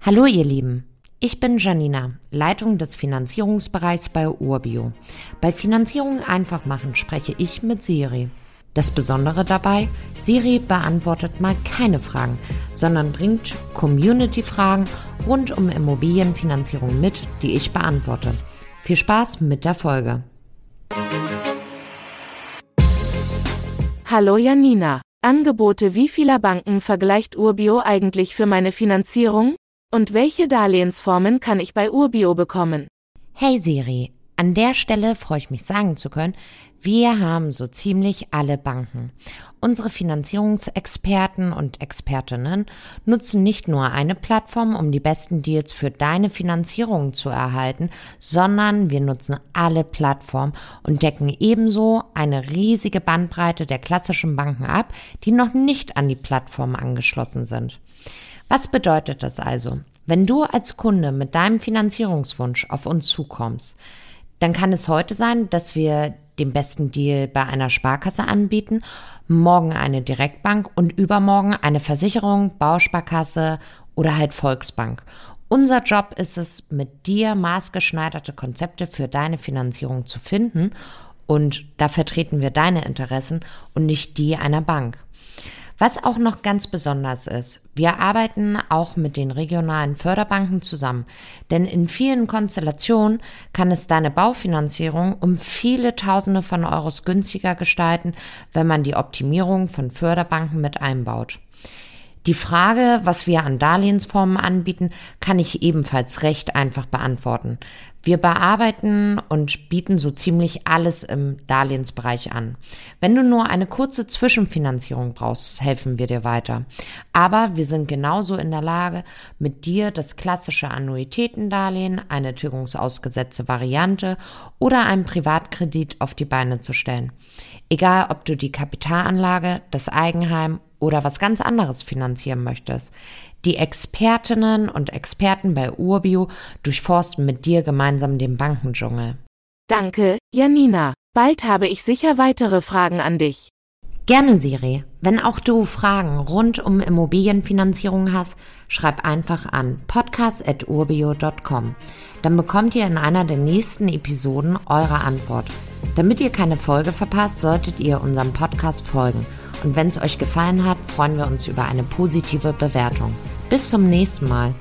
Hallo ihr Lieben, ich bin Janina, Leitung des Finanzierungsbereichs bei Urbio. Bei Finanzierung einfach machen spreche ich mit Siri. Das Besondere dabei, Siri beantwortet mal keine Fragen, sondern bringt Community-Fragen rund um Immobilienfinanzierung mit, die ich beantworte. Viel Spaß mit der Folge. Hallo Janina. Angebote wie vieler Banken vergleicht Urbio eigentlich für meine Finanzierung? Und welche Darlehensformen kann ich bei Urbio bekommen? Hey Siri, an der Stelle freue ich mich sagen zu können, wir haben so ziemlich alle Banken. Unsere Finanzierungsexperten und Expertinnen nutzen nicht nur eine Plattform, um die besten Deals für deine Finanzierung zu erhalten, sondern wir nutzen alle Plattformen und decken ebenso eine riesige Bandbreite der klassischen Banken ab, die noch nicht an die Plattform angeschlossen sind. Was bedeutet das also? Wenn du als Kunde mit deinem Finanzierungswunsch auf uns zukommst, dann kann es heute sein, dass wir den besten Deal bei einer Sparkasse anbieten, morgen eine Direktbank und übermorgen eine Versicherung, Bausparkasse oder halt Volksbank. Unser Job ist es, mit dir maßgeschneiderte Konzepte für deine Finanzierung zu finden und da vertreten wir deine Interessen und nicht die einer Bank. Was auch noch ganz besonders ist, wir arbeiten auch mit den regionalen Förderbanken zusammen, denn in vielen Konstellationen kann es deine Baufinanzierung um viele Tausende von Euros günstiger gestalten, wenn man die Optimierung von Förderbanken mit einbaut. Die Frage, was wir an Darlehensformen anbieten, kann ich ebenfalls recht einfach beantworten. Wir bearbeiten und bieten so ziemlich alles im Darlehensbereich an. Wenn du nur eine kurze Zwischenfinanzierung brauchst, helfen wir dir weiter. Aber wir sind genauso in der Lage, mit dir das klassische Annuitätendarlehen, eine tilgungsausgesetzte Variante oder einen Privatkredit auf die Beine zu stellen. Egal, ob du die Kapitalanlage, das Eigenheim oder was ganz anderes finanzieren möchtest. Die Expertinnen und Experten bei Urbio durchforsten mit dir gemeinsam den Bankendschungel. Danke, Janina. Bald habe ich sicher weitere Fragen an dich. Gerne, Siri. Wenn auch du Fragen rund um Immobilienfinanzierung hast, schreib einfach an podcast.urbio.com. Dann bekommt ihr in einer der nächsten Episoden eure Antwort. Damit ihr keine Folge verpasst, solltet ihr unserem Podcast folgen – und wenn es euch gefallen hat, freuen wir uns über eine positive Bewertung. Bis zum nächsten Mal.